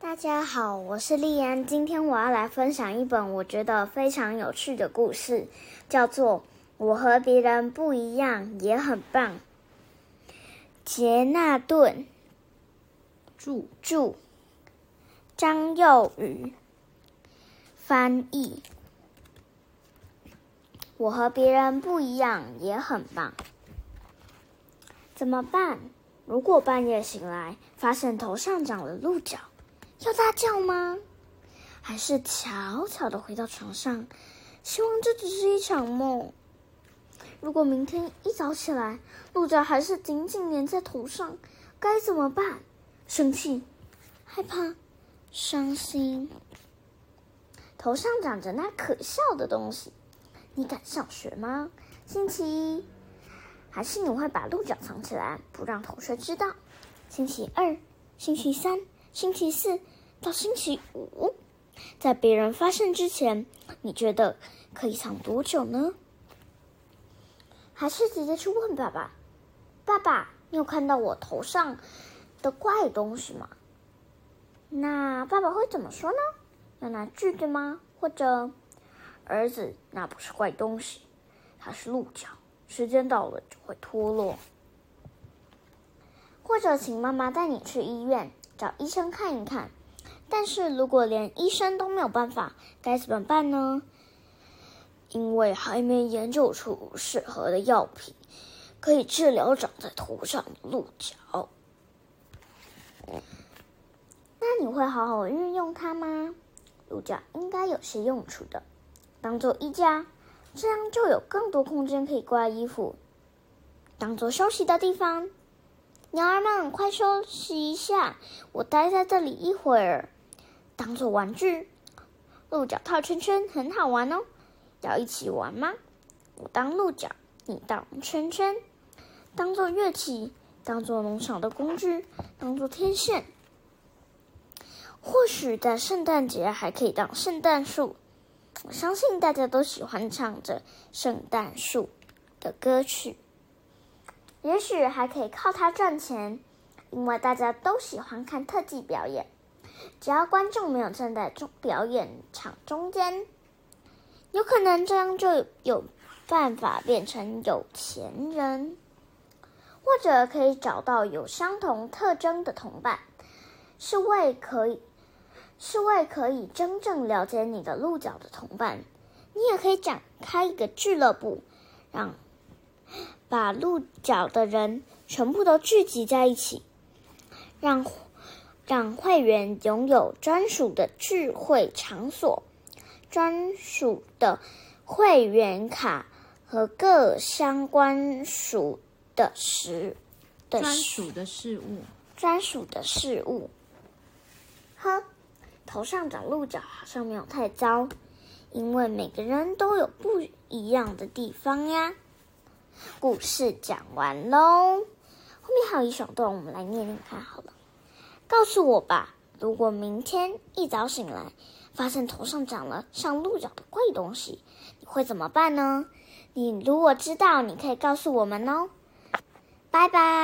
大家好，我是丽安。今天我要来分享一本我觉得非常有趣的故事，叫做《我和别人不一样也很棒》。杰纳顿著著，张幼宇翻译。我和别人不一样也很棒，怎么办？如果半夜醒来，发现头上长了鹿角，要大叫吗？还是悄悄的回到床上，希望这只是一场梦？如果明天一早起来，鹿角还是紧紧粘在头上，该怎么办？生气、害怕、伤心。头上长着那可笑的东西，你敢上学吗？星期一。还是你会把鹿角藏起来，不让同学知道。星期二、星期三、星期四到星期五，在别人发现之前，你觉得可以藏多久呢？还是直接去问爸爸：“爸爸，你有看到我头上的怪东西吗？”那爸爸会怎么说呢？要拿锯子吗？或者，儿子，那不是怪东西，它是鹿角。时间到了就会脱落，或者请妈妈带你去医院找医生看一看。但是如果连医生都没有办法，该怎么办呢？因为还没研究出适合的药品，可以治疗长在头上的鹿角。那你会好好运用它吗？鹿角应该有些用处的，当做衣架。这样就有更多空间可以挂衣服，当做休息的地方。鸟儿们，快休息一下，我待在这里一会儿。当做玩具，鹿角套圈圈很好玩哦，要一起玩吗？我当鹿角，你当圈圈。当做乐器，当做农场的工具，当做天线。或许在圣诞节还可以当圣诞树。我相信大家都喜欢唱着圣诞树的歌曲，也许还可以靠它赚钱，因为大家都喜欢看特技表演。只要观众没有站在中表演场中间，有可能这样就有办法变成有钱人，或者可以找到有相同特征的同伴，是为可以。是为可以真正了解你的鹿角的同伴，你也可以展开一个俱乐部，让把鹿角的人全部都聚集在一起，让让会员拥有专属的聚会场所、专属的会员卡和各相关属的事的专属的事物、专属的事物，呵。头上长鹿角好像没有太糟，因为每个人都有不一样的地方呀。故事讲完喽，后面还有一小段，我们来念念看好了。告诉我吧，如果明天一早醒来，发现头上长了像鹿角的怪东西，你会怎么办呢？你如果知道，你可以告诉我们哦。拜拜。